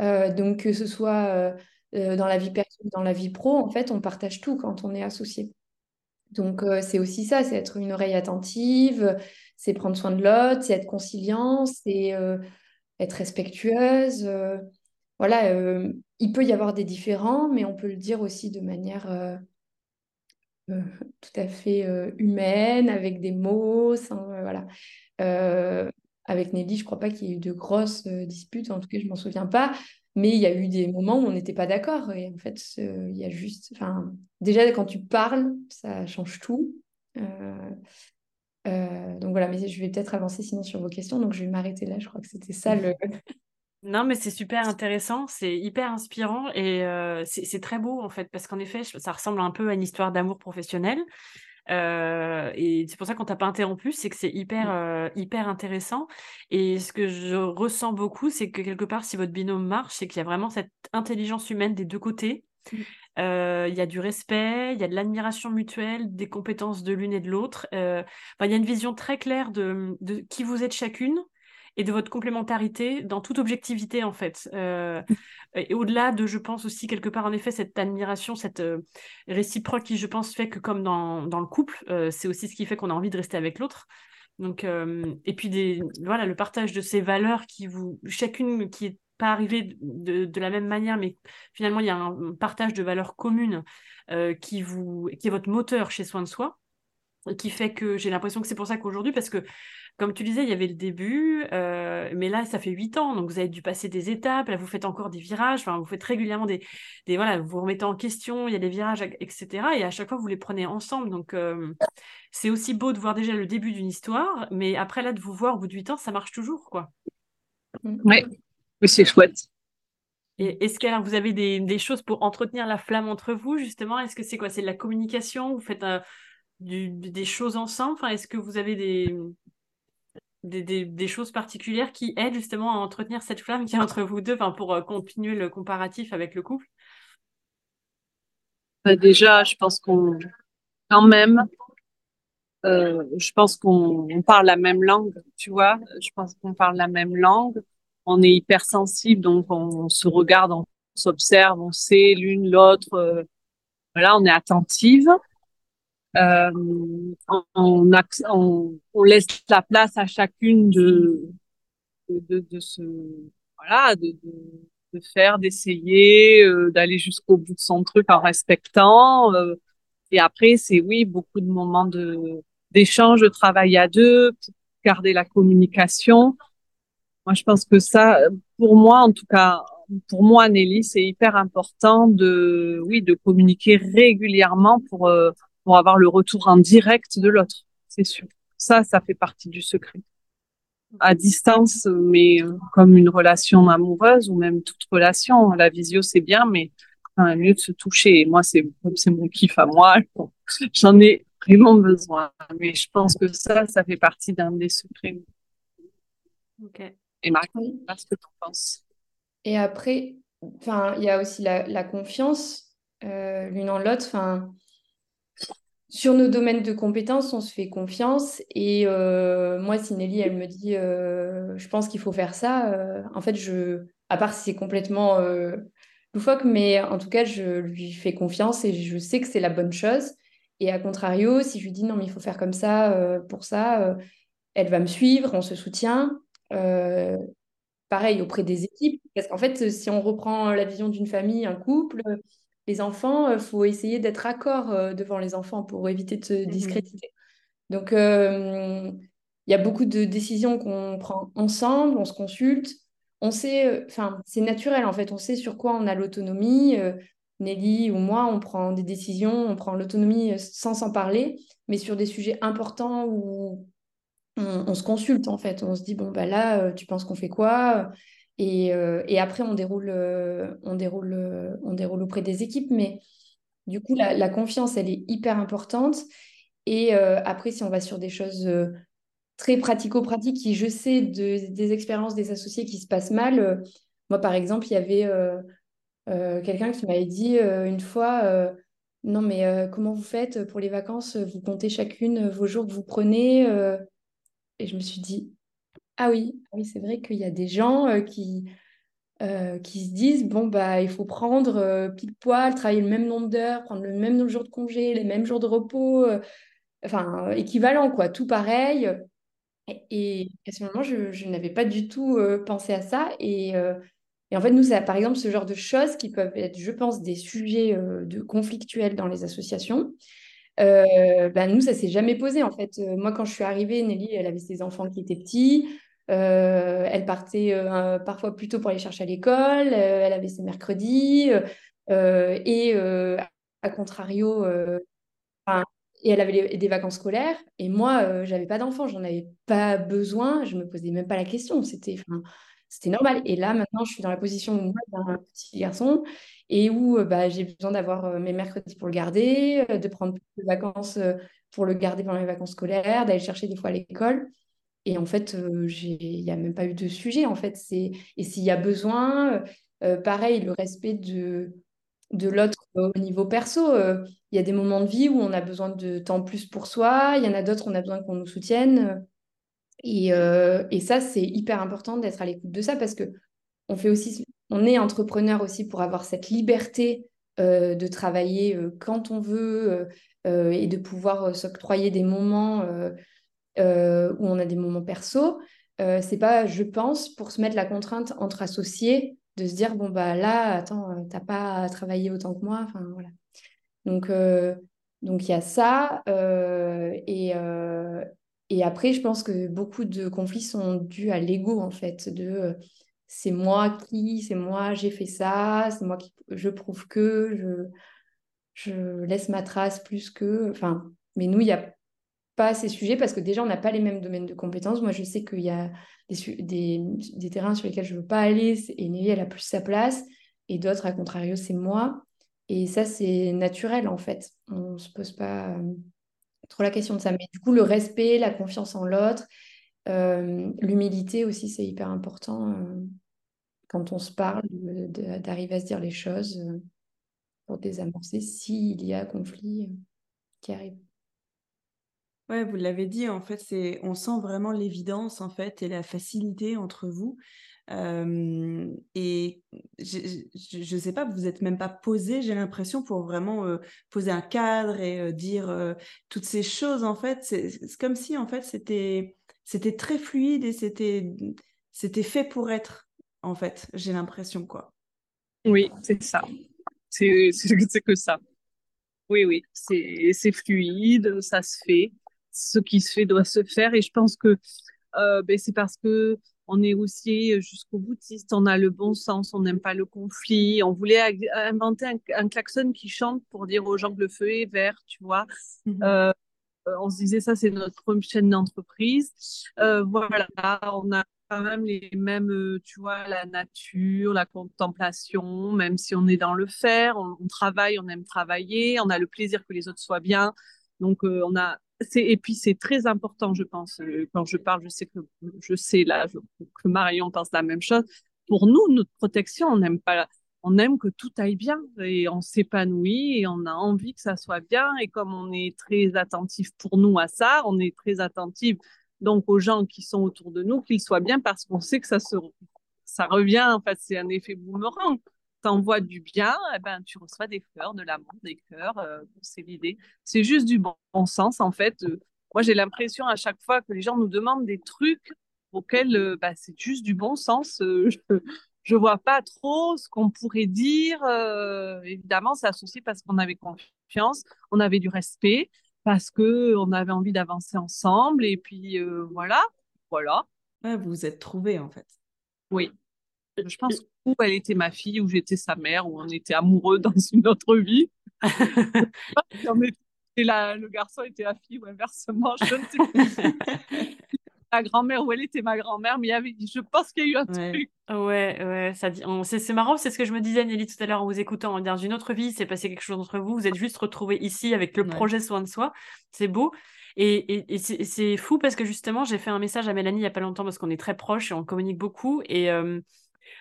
Euh, donc, que ce soit dans la vie perso dans la vie pro, en fait, on partage tout quand on est associé. Donc, c'est aussi ça, c'est être une oreille attentive, c'est prendre soin de l'autre, c'est être conciliant, c'est être respectueuse voilà, il peut y avoir des différends, mais on peut le dire aussi de manière euh, euh, tout à fait humaine, avec des mots, voilà. avec Nelly, je ne crois pas qu'il y ait eu de grosses disputes, en tout cas, je ne m'en souviens pas. Mais il y a eu des moments où on n'était pas d'accord. Et en fait, il y a juste. Déjà, quand tu parles, ça change tout. donc voilà, mais je vais peut-être avancer sinon sur vos questions. Donc je vais m'arrêter là. Je crois que c'était ça le, Non, mais c'est super intéressant, c'est hyper inspirant et c'est très beau en fait, parce qu'en effet, ça ressemble un peu à une histoire d'amour professionnel. et c'est pour ça qu'on t'a pas interrompu, c'est que c'est hyper, mmh. hyper intéressant. Et ce que je ressens beaucoup, c'est que quelque part, si votre binôme marche, c'est qu'il y a vraiment cette intelligence humaine des deux côtés. Mmh. Il y a du respect, il y a de l'admiration mutuelle, des compétences de l'une et de l'autre. il y a une vision très claire de, de qui vous êtes chacune et de votre complémentarité dans toute objectivité en fait. Euh, et au-delà de, je pense aussi quelque part en effet cette admiration, cette euh, réciproque qui je pense fait que comme dans, dans le couple, euh, c'est aussi ce qui fait qu'on a envie de rester avec l'autre. Donc et puis voilà le partage de ces valeurs qui vous chacune qui est pas arrivée de, de, la même manière, mais finalement il y a un partage de valeurs communes qui vous qui est votre moteur chez Soin de Soi qui fait que j'ai l'impression que c'est pour ça qu'aujourd'hui, parce que comme tu disais, il y avait le début, euh, mais là, ça fait huit ans, donc vous avez dû passer des étapes, là, vous faites encore des virages, enfin, vous faites régulièrement des, des, voilà, vous vous remettez en question, il y a des virages, etc. Et à chaque fois, vous les prenez ensemble. Donc, euh, c'est aussi beau de voir déjà le début d'une histoire, mais après, là, de vous voir au bout de huit ans, ça marche toujours, quoi. Oui, oui c'est chouette. Et est-ce que vous avez des, des, choses pour entretenir la flamme entre vous, justement? Est-ce que c'est quoi? C'est de la communication? Vous faites euh, des choses ensemble? Enfin, Est-ce que vous avez des, des, choses particulières qui aident justement à entretenir cette flamme qui est entre vous deux pour euh, continuer le comparatif avec le couple? Bah, Déjà, je pense qu'on, quand même, euh, je pense qu'on parle la même langue, tu vois. Je pense qu'on parle la même langue. On est hypersensible, donc on, se regarde, on s'observe, on sait l'une l'autre. Euh, voilà, on est attentive. Euh, on, on, on, laisse la place à chacune de, de, de, se, voilà, de, de, faire, d'essayer, euh, d'aller jusqu'au bout de son truc en respectant. Euh, et après, c'est oui, beaucoup de moments de d'échange, de travail à deux, garder la communication. Moi, je pense que ça, pour moi, en tout cas, pour moi, Nelly, c'est hyper important de, oui, de communiquer régulièrement pour euh, pour avoir le retour en direct de l'autre, c'est sûr. Ça, ça fait partie du secret. À distance, mais euh, comme une relation amoureuse ou même toute relation, la visio c'est bien, mais enfin, mieux de se toucher. moi, c'est c'est mon kiff à moi. J'en ai vraiment besoin, mais je pense que ça, ça fait partie d'un des secrets. Ok. Et Marie, qu'est-ce que tu en penses? Et après, enfin, il y a aussi la, confiance euh, l'une en l'autre. Enfin, sur nos domaines de compétences, on se fait confiance. Et euh, moi, si Nelly, elle me dit, euh, je pense qu'il faut faire ça, euh, en fait, je, à part si c'est complètement loufoque, mais en tout cas, je lui fais confiance et je sais que c'est la bonne chose. Et à contrario, si je lui dis, non, mais il faut faire comme ça, pour ça, elle va me suivre, on se soutient. pareil auprès des équipes, parce qu'en fait, si on reprend la vision d'une famille, un couple, les enfants, il euh, faut essayer d'être accord euh, devant les enfants pour éviter de se mmh discréditer. Donc, euh, il y a beaucoup de décisions qu'on prend ensemble, on se consulte. On sait, enfin, c'est naturel en fait, on sait sur quoi on a l'autonomie. Nelly ou moi, on prend des décisions, on prend l'autonomie sans s'en parler, mais sur des sujets importants où on, se consulte en fait. On se dit, bon, bah là, tu penses qu'on fait quoi? Euh, et, après, on déroule, euh, on, déroule, euh, on déroule auprès des équipes. Mais du coup, la, confiance, elle est hyper importante. Et après, si on va sur des choses très pratico-pratiques qui, je sais, des expériences des associés qui se passent mal. moi, par exemple, il y avait quelqu'un qui m'avait dit une fois, non, mais comment vous faites pour les vacances? Vous comptez chacune vos jours que vous prenez Et je me suis dit, ah oui, ah oui c'est vrai qu'il y a des gens euh, qui, euh, qui se disent bon, bah, il faut prendre euh, pile poil, travailler le même nombre d'heures, prendre le même nombre de jours de congé, les mêmes jours de repos, enfin, équivalent, quoi, tout pareil. Et, à ce moment, je, je n'avais pas du tout pensé à ça. Et, et en fait, nous, ça, par exemple, ce genre de choses qui peuvent être, je pense, des sujets de conflictuels dans les associations. ben nous, ça s'est jamais posé en fait. moi, quand je suis arrivée, Nelly, elle avait ses enfants qui étaient petits. Euh, elle partait euh, parfois plus tôt pour aller chercher à l'école. Euh, elle avait ses mercredis. et à contrario, et elle avait des vacances scolaires. Et moi, j'avais pas d'enfants, j'en avais pas besoin. Je me posais même pas la question. C'était, normal. Et là, maintenant, je suis dans la position où moi, j'ai un petit garçon et où bah, j'ai besoin d'avoir mes mercredis pour le garder, de prendre des vacances pour le garder pendant les vacances scolaires, d'aller chercher des fois à l'école. Et en fait, il n'y a même pas eu de sujet. En fait, c'est et s'il y a besoin, pareil, le respect de, de l'autre au niveau perso. Il y a des moments de vie où on a besoin de temps plus pour soi. Il y en a d'autres, on a besoin qu'on nous soutienne. Et, et ça, c'est hyper important d'être à l'écoute de ça parce que on fait aussi, on est entrepreneur aussi pour avoir cette liberté de travailler quand on veut et de pouvoir s'octroyer des moments où on a des moments perso. c'est pas, je pense, pour se mettre la contrainte entre associés de se dire bon bah là attends t'as pas travaillé autant que moi enfin voilà donc donc il y a ça et et après, je pense que beaucoup de conflits sont dus à l'ego, en fait, de euh, c'est moi qui, c'est moi, j'ai fait ça, c'est moi qui, je prouve que, je, je laisse ma trace plus que. Enfin, mais nous, il n'y a pas ces sujets parce que déjà, on n'a pas les mêmes domaines de compétences. Moi, je sais qu'il y a des, des, des, terrains sur lesquels je ne veux pas aller et Nelly, elle a plus sa place. Et d'autres, à contrario, c'est moi. Et ça, c'est naturel, en fait. On se pose pas. Euh, trop la question de ça. Mais du coup, le respect, la confiance en l'autre, euh, l'humilité aussi, c'est hyper important euh, quand on se parle, d'arriver à se dire les choses pour désamorcer s'il y a conflit qui arrive. Ouais, vous l'avez dit, en fait, c'est on sent vraiment l'évidence en fait et la facilité entre vous et je ne sais pas, vous n'êtes même pas posé, j'ai l'impression, pour vraiment poser un cadre et dire toutes ces choses. En fait, c'est comme si en fait c'était c'était très fluide et c'était c'était fait pour être. En fait, j'ai l'impression quoi. Oui, c'est ça. C'est que ça. Oui, oui, c'est fluide, ça se fait. Ce qui se fait doit se faire et je pense que ben, c'est parce que on est aussi euh, jusqu'au boutiste, on a le bon sens, on n'aime pas le conflit. On voulait inventer un, klaxon qui chante pour dire aux gens que le feu est vert, tu vois. Mhm. Euh, on se disait ça, c'est notre chaîne d'entreprise. Euh, voilà, on a quand même les mêmes, tu vois, la nature, la contemplation, même si on est dans le faire, on, travaille, on aime travailler, on a le plaisir que les autres soient bien. Donc, on a et puis c'est très important, je pense. Euh, quand je parle, je sais que je sais là que Marion pense la même chose. Pour nous, notre protection, on n'aime pas, on aime que tout aille bien et on s'épanouit et on a envie que ça soit bien. Et comme on est très attentif pour nous à ça, on est très attentif donc aux gens qui sont autour de nous, qu'ils soient bien parce qu'on sait que ça se, ça revient. En fait, c'est un effet boomerang t'envoies du bien, eh ben, tu reçois des fleurs, de l'amour, des cœurs. Euh, c'est l'idée. C'est juste du bon, sens, en fait. Euh, moi, j'ai l'impression à chaque fois que les gens nous demandent des trucs auxquels euh, bah, c'est juste du bon sens. je ne vois pas trop ce qu'on pourrait dire. évidemment, c'est associé parce qu'on avait confiance, on avait du respect, parce qu'on avait envie d'avancer ensemble. Et puis, voilà. Voilà. vous vous êtes trouvés, en fait. Oui. Je pense où elle était ma fille, où j'étais sa mère, où on était amoureux dans une autre vie. Et là, le garçon était la fille ou inversement, je ne sais pas. la grand-mère où elle était ma grand-mère, mais il y avait, je pense qu'il y a eu un truc. Ouais, ouais, ça dit, c'est marrant, c'est ce que je me disais, Nelly, tout à l'heure en vous écoutant. Dans une autre vie, c'est passé quelque chose entre vous, vous êtes juste retrouvés ici avec le projet Soin de Soi, c'est beau. Et, et, c'est fou parce que justement, j'ai fait un message à Mélanie il n'y a pas longtemps parce qu'on est très proches et on communique beaucoup. Et, euh,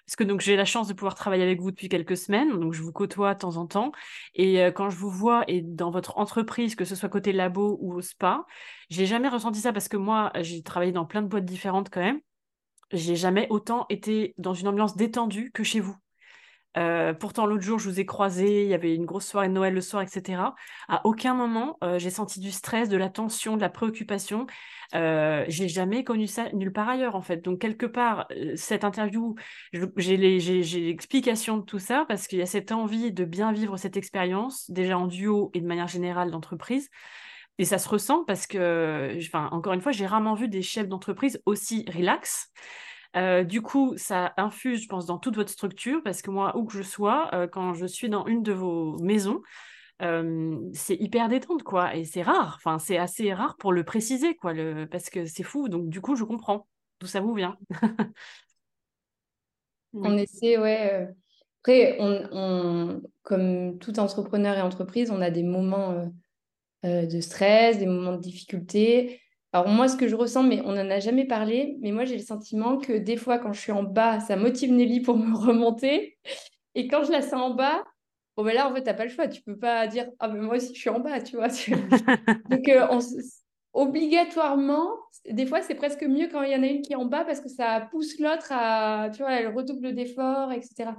parce que donc j'ai la chance de pouvoir travailler avec vous depuis quelques semaines, donc je vous côtoie de temps en temps. Et euh, quand je vous vois et dans votre entreprise, que ce soit côté labo ou au spa, j'ai jamais ressenti ça parce que moi j'ai travaillé dans plein de boîtes différentes quand même. J'ai jamais autant été dans une ambiance détendue que chez vous. Euh, pourtant, l'autre jour, je vous ai croisé, il y avait une grosse soirée de Noël le soir, etc. À aucun moment, euh, j'ai senti du stress, de la tension, de la préoccupation. Euh, j'ai jamais connu ça nulle part ailleurs, en fait. Donc, quelque part, euh, cette interview, j'ai l'explication de tout ça parce qu'il y a cette envie de bien vivre cette expérience, déjà en duo et de manière générale d'entreprise. Et ça se ressent parce que, enfin, encore une fois, j'ai rarement vu des chefs d'entreprise aussi relax. Euh, du coup, ça infuse, je pense, dans toute votre structure, parce que moi, où que je sois, euh, quand je suis dans une de vos maisons, euh, c'est hyper détente, quoi. Et c'est rare, enfin, c'est assez rare pour le préciser, quoi, le... parce que c'est fou. Donc, du coup, je comprends d'où ça vous vient. On essaie, ouais. Après, on, comme tout entrepreneur et entreprise, on a des moments de stress, des moments de difficulté. Alors moi, ce que je ressens, mais on n'en a jamais parlé, mais moi j'ai le sentiment que des fois, quand je suis en bas, ça motive Nelly pour me remonter. Et quand je la sens en bas, bon ben là, en fait, tu n'as pas le choix. Tu peux pas dire, ah mais moi aussi, je suis en bas, tu vois. Donc, euh, obligatoirement, des fois, c'est presque mieux quand il y en a une qui est en bas parce que ça pousse l'autre à, tu vois, elle redouble d'efforts, etc.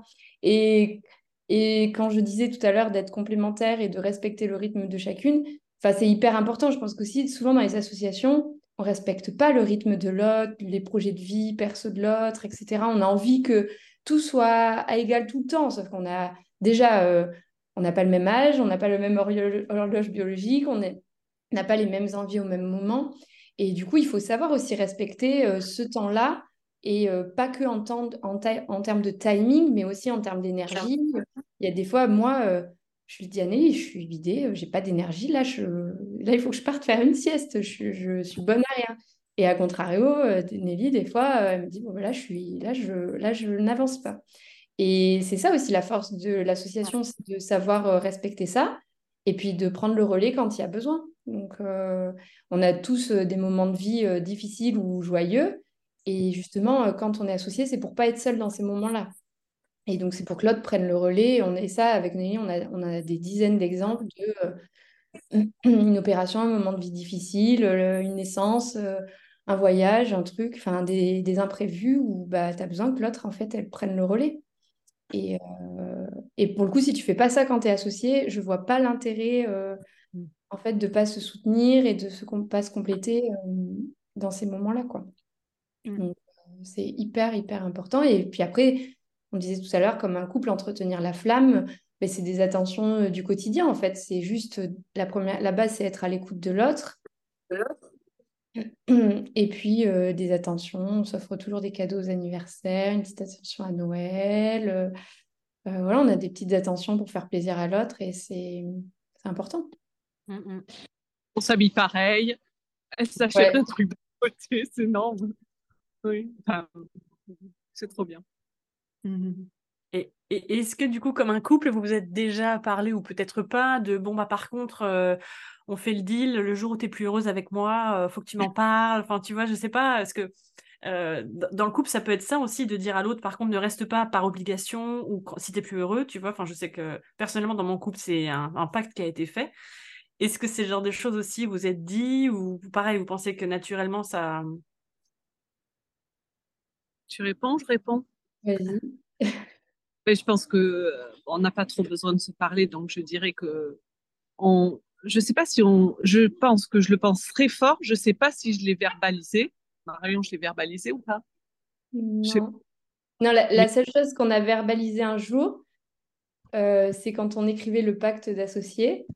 Et, et quand je disais tout à l'heure d'être complémentaire et de respecter le rythme de chacune, Enfin, c'est hyper important. Je pense qu'aussi, souvent dans les associations, on respecte pas le rythme de l'autre, les projets de vie perso de l'autre, etc. On a envie que tout soit à égal tout le temps, sauf qu'on a déjà, euh, on n'a pas le même âge, on n'a pas le même horloge biologique, on n'a pas les mêmes envies au même moment. Et du coup, il faut savoir aussi respecter euh, ce temps-là, et euh, pas que en, en, termes de timing, mais aussi en termes d'énergie. Il y a des fois, moi, je lui dis, Anneli, je suis vidée, euh, j'ai pas d'énergie. Là, là, il faut que je parte faire une sieste. Je, je suis bonne à rien. Et à contrario, euh, Nelly, des fois, euh, elle me dit, bon, voilà, je suis là, je, là, je n'avance pas. Et c'est ça aussi la force de l'association, c'est de savoir respecter ça et puis de prendre le relais quand il y a besoin. Donc, on a tous des moments de vie difficiles ou joyeux. Et justement, quand on est associé, c'est pour pas être seul dans ces moments-là. Et donc, c'est pour que l'autre prenne le relais. On, et ça, avec Nelly, on a, on a des dizaines d'exemples de euh, une opération, un moment de vie difficile, une naissance, euh, un voyage, un truc, enfin des, des, imprévus où bah, tu as besoin que l'autre, en fait, elle prenne le relais. Et, euh, et pour le coup, si tu fais pas ça quand tu es associé, je vois pas l'intérêt mm. en fait de pas se soutenir et de ne pas se compléter dans ces moments-là. quoi. Mm. C'est hyper, hyper important. Et puis après, on disait tout à l'heure, comme un couple, entretenir la flamme, mais c'est des attentions euh, du quotidien en fait. C'est juste euh, la première, la base, c'est être à l'écoute de l'autre. Et puis euh, des attentions, on s'offre toujours des cadeaux aux anniversaires, une petite attention à Noël. voilà, on a des petites attentions pour faire plaisir à l'autre et c'est important. Mm, mm. On s'habille pareil, elle s'achète un truc de côté, c'est énorme. Oui, c'est trop bien. Mmh et, est-ce que du coup, comme un couple, vous vous êtes déjà parlé ou peut-être pas de bon bah par contre, euh, on fait le deal, le jour où tu es plus heureuse avec moi, euh, faut que tu m'en parles. Enfin, tu vois, je sais pas, est-ce que euh, dans le couple, ça peut être ça aussi de dire à l'autre, par contre, ne reste pas par obligation ou si tu es plus heureux, tu vois. Enfin, je sais que personnellement, dans mon couple, c'est un, un, pacte qui a été fait. Est-ce que c'est le genre de choses aussi vous êtes dit ou pareil, vous pensez que naturellement ça. Tu réponds, je réponds. Vas-y. je pense que euh, on n'a pas trop besoin de se parler, donc je dirais que on, je sais pas si on, je pense que je le pense très fort. Je sais pas si je l'ai verbalisé. Marion, je l'ai verbalisé ou pas? Non. Non, la, seule chose qu'on a verbalisé un jour, euh, c'est quand on écrivait le pacte d'associés.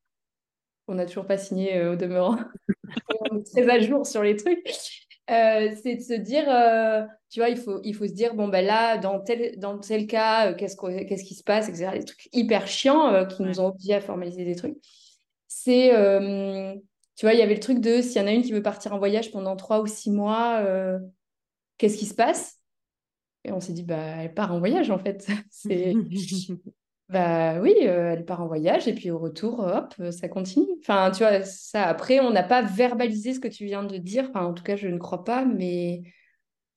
On n'a toujours pas signé euh, au demeurant. on est très à jour sur les trucs. Euh, c'est de se dire, euh, tu vois, il faut, il faut se dire, bon, ben là, dans tel, dans tel cas, euh, qu'est-ce, qu'est-ce qui se passe, etc. Des trucs hyper chiants qui nous ont obligés à formaliser des trucs. C'est, tu vois, il y avait le truc de, s'il y en a une qui veut partir en voyage pendant trois ou six mois, qu'est-ce qui se passe? Et on s'est dit, bah, elle part en voyage, en fait. c'est... Bah oui, euh, elle part en voyage et puis au retour, hop, euh, ça continue. Enfin, tu vois, ça, après, on n'a pas verbalisé ce que tu viens de dire. Enfin, en tout cas, je ne crois pas, mais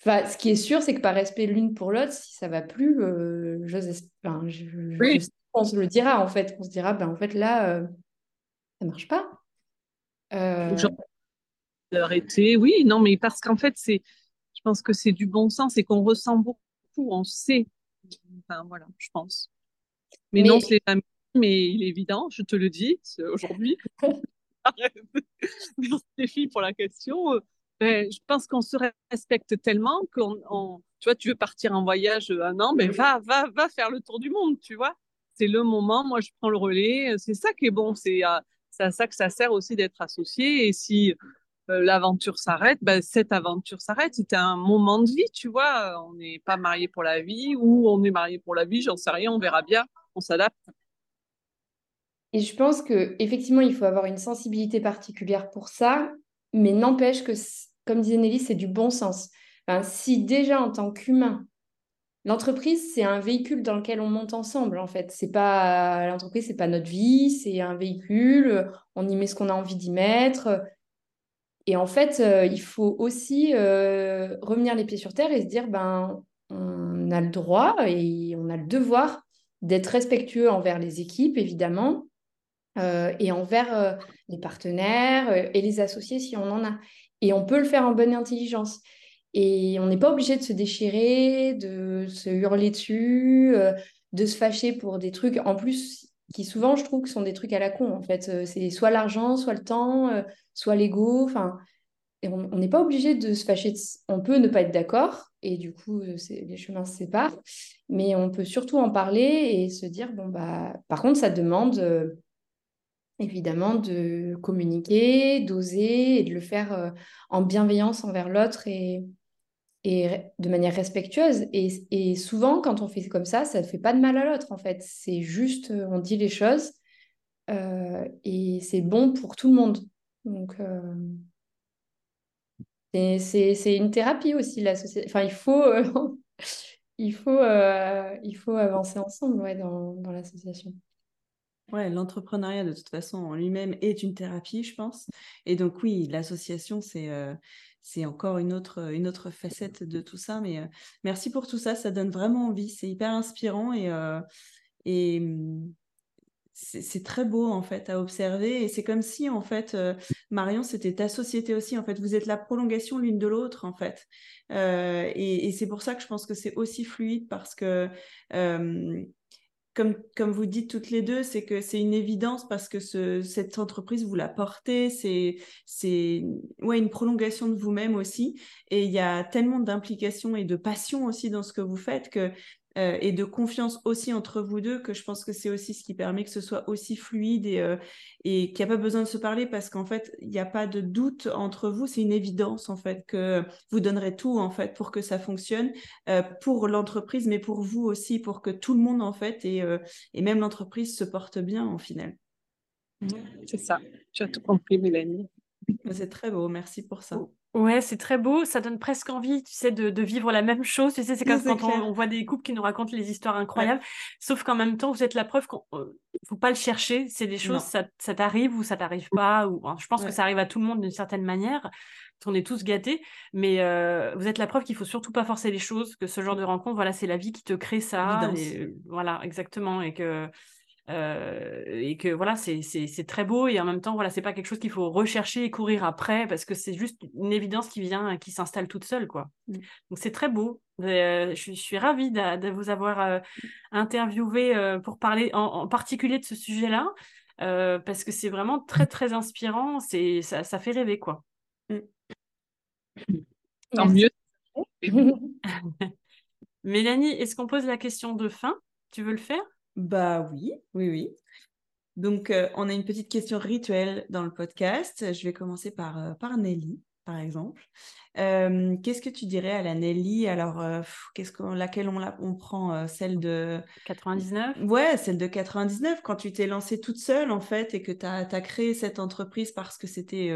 enfin, ce qui est sûr, c'est que par respect l'une pour l'autre, si ça va plus, euh, enfin, je, on se le dira en fait. On se dira, ben en fait, là, ça ça marche pas. Oui, non, mais parce qu'en fait, c'est, je pense que c'est du bon sens et qu'on ressent beaucoup, on sait. Enfin, voilà, je pense. Mais, non, c'est mais il est évident, je te le dis aujourd'hui. Merci pour la question. Euh, ben, je pense qu'on se respecte tellement qu'on, tu vois, tu veux partir en voyage un an, ben va, va, va faire le tour du monde, tu vois. C'est le moment, moi je prends le relais. C'est ça qui est bon, c'est à, ça que ça sert aussi d'être associé. Et si euh, l'aventure s'arrête, ben, cette aventure s'arrête. C'était un moment de vie, tu vois. On n'est pas marié pour la vie ou on est marié pour la vie, j'en sais rien, on verra bien on s'adapte. Et je pense que effectivement, il faut avoir une sensibilité particulière pour ça, mais n'empêche que, comme disait Nelly, c'est du bon sens. si déjà en tant qu'humain, l'entreprise, c'est un véhicule dans lequel on monte ensemble, en fait. C'est pas l'entreprise, c'est pas notre vie, c'est un véhicule. On y met ce qu'on a envie d'y mettre. Et en fait, euh, il faut aussi euh, revenir les pieds sur terre et se dire, ben, on a le droit et on a le devoir d'être respectueux envers les équipes, évidemment, euh, et envers les partenaires et les associés si on en a. Et on peut le faire en bonne intelligence. Et on n'est pas obligé de se déchirer, de se hurler dessus, euh, de se fâcher pour des trucs, en plus, qui souvent, je trouve, que sont des trucs à la con, en fait. Euh, c'est soit l'argent, soit le temps, euh, soit l'ego, enfin... Et on n'est pas obligé de se fâcher. On peut ne pas être d'accord, et du coup, les chemins se séparent. Mais on peut surtout en parler et se dire, bon, bah, par contre, ça demande évidemment de communiquer, d'oser et de le faire en bienveillance envers l'autre et, et de manière respectueuse. Et, souvent, quand on fait comme ça, ça ne fait pas de mal à l'autre, en fait. C'est juste, euh, on dit les choses euh, et c'est bon pour tout le monde. Donc, euh, c'est une thérapie aussi, la. Enfin, il faut, il faut, il faut avancer ensemble ouais, dans, dans l'association. Ouais, l'entrepreneuriat de toute façon en lui-même est une thérapie, je pense. Et donc oui, l'association, c'est c'est encore une autre, une autre facette de tout ça. Mais euh, merci pour tout ça, ça donne vraiment envie, c'est hyper inspirant et, euh, mmh, c'est très beau en fait à observer. Et c'est comme si en fait, euh, Marion, c'était ta société aussi. En fait, vous êtes la prolongation l'une de l'autre en fait. et, et c'est pour ça que je pense que c'est aussi fluide parce que comme, comme vous dites toutes les deux, c'est que c'est une évidence parce que ce, cette entreprise, vous la portez, c'est, c'est ouais, une prolongation de vous-même aussi. Et il y a tellement d'implications et de passion aussi dans ce que vous faites que euh, et de confiance aussi entre vous deux, que je pense que c'est aussi ce qui permet que ce soit aussi fluide et, euh, et qu'il n'y a pas besoin de se parler parce qu'en fait, il n'y a pas de doute entre vous. C'est une évidence en fait que vous donnerez tout en fait pour que ça fonctionne euh, pour l'entreprise, mais pour vous aussi, pour que tout le monde en fait et, et même l'entreprise se porte bien en final. C'est ça, tu as tout compris, Mélanie. C'est très beau, merci pour ça. Ouais, c'est très beau. Ça donne presque envie, tu sais, de, de vivre la même chose. Tu sais, c'est comme quand on, voit des couples qui nous racontent les histoires incroyables. Sauf qu'en même temps, vous êtes la preuve qu'il ne euh, faut pas le chercher. C'est des choses, ça, ça t'arrive ou ça t'arrive pas. Ou, je pense que ça arrive à tout le monde d'une certaine manière. On est tous gâtés. Mais euh, vous êtes la preuve qu'il faut surtout pas forcer les choses, que ce genre de rencontre, voilà, c'est la vie qui te crée ça. Et, voilà, exactement. Et que euh, et que voilà, c'est très beau et en même temps, voilà, c'est pas quelque chose qu'il faut rechercher et courir après parce que c'est juste une évidence qui vient, qui s'installe toute seule, quoi. Mmh. Donc c'est très beau. Euh, je, suis ravie de, vous avoir euh, interviewé pour parler en, particulier de ce sujet-là parce que c'est vraiment très très inspirant. C'est ça, ça fait rêver, quoi. Mmh. Tant mieux. Mélanie, est-ce qu'on pose la question de fin? Tu veux le faire? Bah oui, oui, oui. Donc, euh, on a une petite question rituelle dans le podcast. Je vais commencer par, euh, par Nelly, par exemple. Euh, qu'est-ce que tu dirais à la Nelly? Alors, qu'est-ce que, laquelle on, la, on prend Celle de 99 Ouais, celle de 99, quand tu t'es lancée toute seule, en fait, et que tu as, as, créé cette entreprise parce que c'était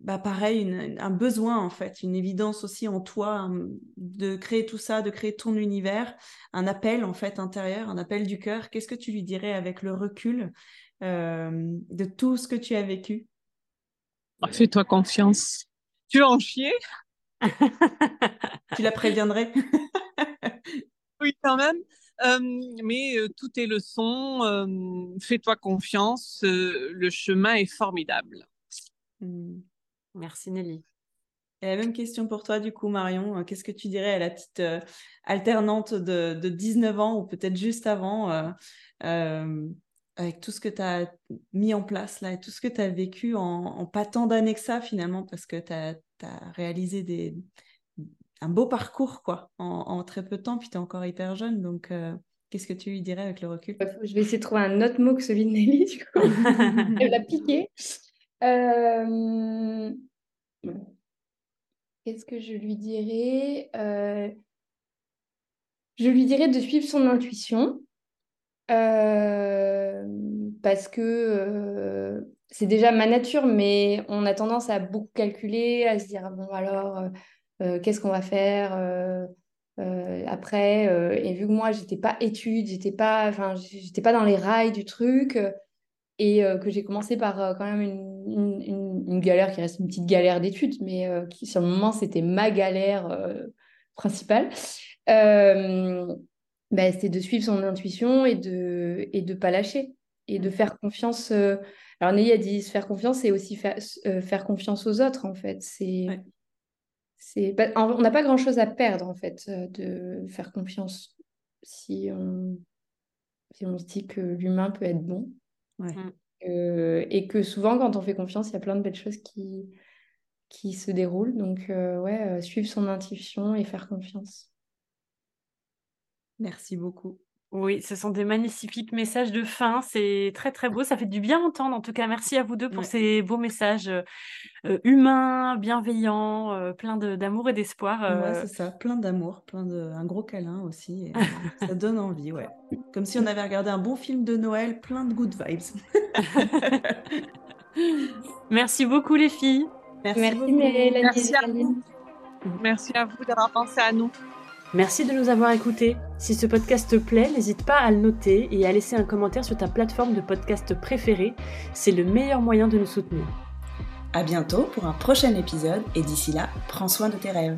bah pareil, un besoin en fait, une évidence aussi en toi de créer tout ça, de créer ton univers, un appel en fait intérieur, un appel du cœur. Qu'est-ce que tu lui dirais avec le recul de tout ce que tu as vécu? Ah, Fais-toi confiance. Tu vas en chier? Tu la préviendrais? Oui, quand même. mais tout est leçon. Fais-toi confiance. le chemin est formidable. Mmh. Merci Nelly. Et la même question pour toi, du coup, Marion. Euh, qu'est-ce que tu dirais à la petite euh, alternante de, 19 ans ou peut-être juste avant, euh, avec tout ce que tu as mis en place là et tout ce que tu as vécu en, pas tant d'années que ça finalement, parce que tu as, réalisé des, un beau parcours quoi, en, très peu de temps, puis tu es encore hyper jeune. Donc, qu'est-ce que tu lui dirais avec le recul? Je vais essayer de trouver un autre mot que celui de Nelly, du coup. Elle l'a piqué. Euh, qu'est-ce que je lui dirais euh, Je lui dirais de suivre son intuition. Euh, parce que c'est déjà ma nature, mais on a tendance à beaucoup calculer, à se dire bon alors qu'est-ce qu'on va faire après, et vu que moi, j'étais pas étude, j'étais pas, pas dans les rails du truc, et que j'ai commencé par quand même une, une, une, galère qui reste une petite galère d'études, mais qui sur le moment, c'était ma galère principale. Bah, c'était de suivre son intuition et de et de pas lâcher et de mmh. faire confiance. Euh, alors Nelly a dit se faire confiance et aussi faire, euh, faire confiance aux autres en fait. C'est c'est on n'a pas grand chose à perdre en fait euh, de faire confiance si on si on se dit que l'humain peut être bon. Mmh. et que souvent quand on fait confiance, il y a plein de belles choses qui qui se déroulent. Donc ouais, suivre son intuition et faire confiance. Merci beaucoup. Oui, ce sont des magnifiques messages de fin. C'est très, très beau. Ça fait du bien entendre. En tout cas, merci à vous deux pour ces beaux messages euh, humains, bienveillants, euh, plein d'amour et d'espoir. Ouais, c'est ça. Plein d'amour, plein de... un gros câlin aussi. ça donne envie, ouais. Comme si on avait regardé un bon film de Noël, plein de good vibes. merci beaucoup, les filles. Merci, merci, merci à vous. Merci à vous d'avoir pensé à nous. Merci de nous avoir écoutés. Si ce podcast te plaît, n'hésite pas à le noter et à laisser un commentaire sur ta plateforme de podcast préférée. C'est le meilleur moyen de nous soutenir. À bientôt pour un prochain épisode et d'ici là, prends soin de tes rêves.